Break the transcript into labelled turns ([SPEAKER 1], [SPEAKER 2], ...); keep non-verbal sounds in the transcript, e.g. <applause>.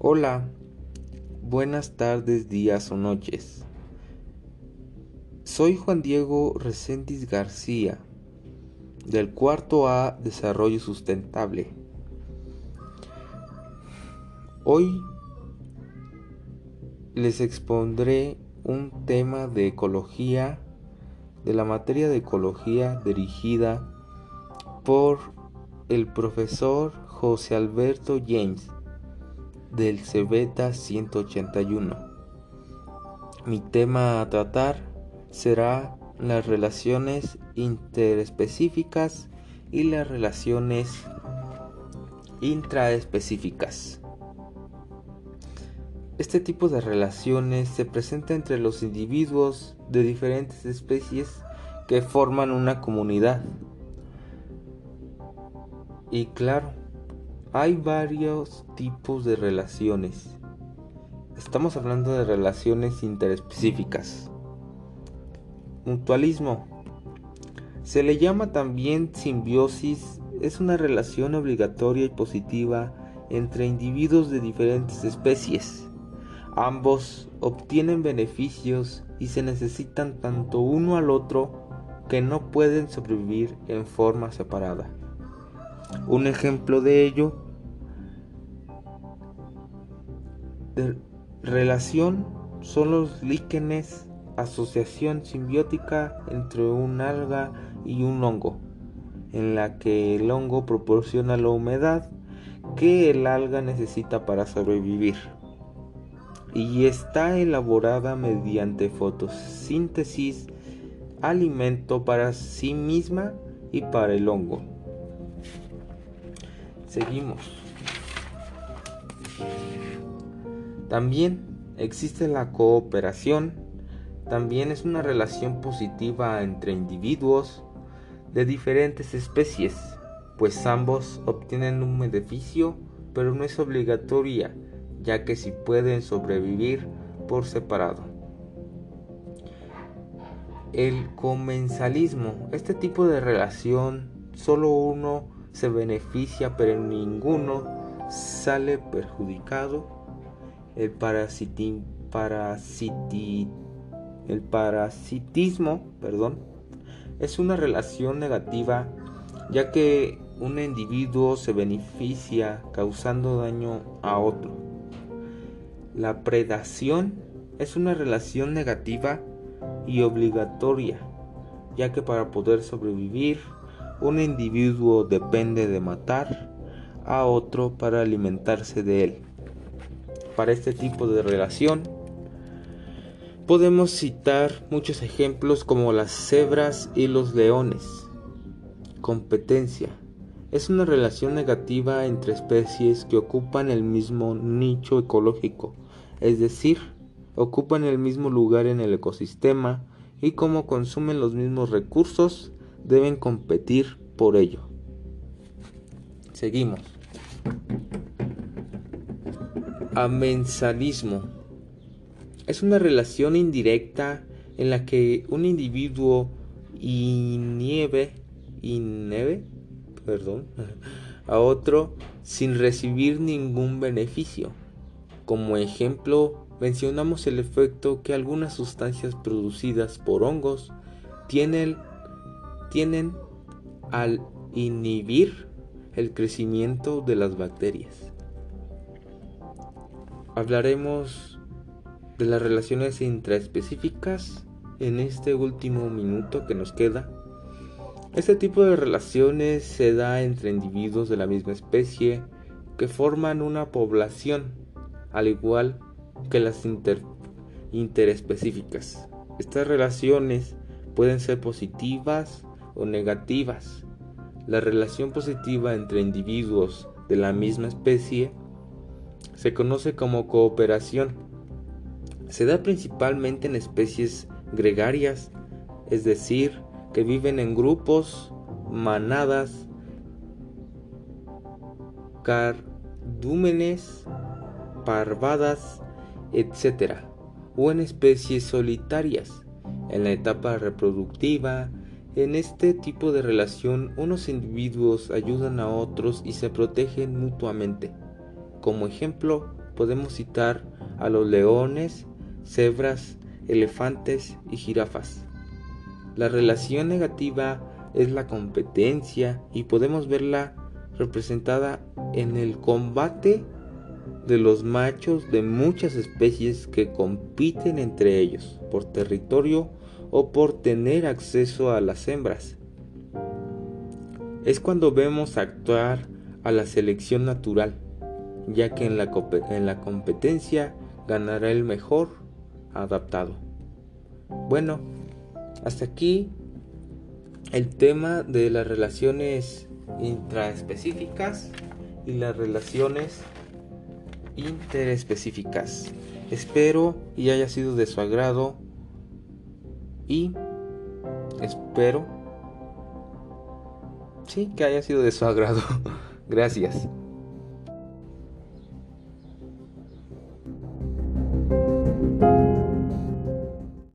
[SPEAKER 1] Hola, buenas tardes, días o noches. Soy Juan Diego Reséndiz García, del cuarto A Desarrollo Sustentable. Hoy les expondré un tema de ecología, de la materia de ecología dirigida por el profesor José Alberto James del Cebeta 181. Mi tema a tratar será las relaciones interespecíficas y las relaciones intraespecíficas. Este tipo de relaciones se presenta entre los individuos de diferentes especies que forman una comunidad. Y claro, hay varios tipos de relaciones. Estamos hablando de relaciones interespecíficas. Mutualismo. Se le llama también simbiosis. Es una relación obligatoria y positiva entre individuos de diferentes especies. Ambos obtienen beneficios y se necesitan tanto uno al otro que no pueden sobrevivir en forma separada. Un ejemplo de ello de relación son los líquenes, asociación simbiótica entre un alga y un hongo, en la que el hongo proporciona la humedad que el alga necesita para sobrevivir y está elaborada mediante fotosíntesis alimento para sí misma y para el hongo. Seguimos. También existe la cooperación. También es una relación positiva entre individuos de diferentes especies, pues ambos obtienen un beneficio, pero no es obligatoria, ya que si pueden sobrevivir por separado. El comensalismo, este tipo de relación, solo uno se beneficia pero ninguno sale perjudicado. El, el parasitismo perdón, es una relación negativa ya que un individuo se beneficia causando daño a otro. La predación es una relación negativa y obligatoria, ya que para poder sobrevivir un individuo depende de matar a otro para alimentarse de él. Para este tipo de relación podemos citar muchos ejemplos como las cebras y los leones. Competencia. Es una relación negativa entre especies que ocupan el mismo nicho ecológico, es decir, ocupan el mismo lugar en el ecosistema y como consumen los mismos recursos, deben competir por ello. Seguimos. Amensalismo. Es una relación indirecta en la que un individuo inhibe, inhibe perdón, a otro sin recibir ningún beneficio. Como ejemplo, mencionamos el efecto que algunas sustancias producidas por hongos tienen tienen al inhibir el crecimiento de las bacterias. Hablaremos de las relaciones intraespecíficas en este último minuto que nos queda. Este tipo de relaciones se da entre individuos de la misma especie que forman una población, al igual que las interespecíficas. Estas relaciones pueden ser positivas o negativas. La relación positiva entre individuos de la misma especie se conoce como cooperación. Se da principalmente en especies gregarias, es decir, que viven en grupos, manadas, cardúmenes, parvadas, etc. o en especies solitarias. En la etapa reproductiva, en este tipo de relación unos individuos ayudan a otros y se protegen mutuamente. Como ejemplo podemos citar a los leones, cebras, elefantes y jirafas. La relación negativa es la competencia y podemos verla representada en el combate de los machos de muchas especies que compiten entre ellos por territorio o por tener acceso a las hembras. Es cuando vemos actuar a la selección natural, ya que en la, en la competencia ganará el mejor adaptado. Bueno, hasta aquí el tema de las relaciones intraespecíficas y las relaciones interespecíficas. Espero y haya sido de su agrado y espero sí que haya sido de su agrado. <laughs> Gracias.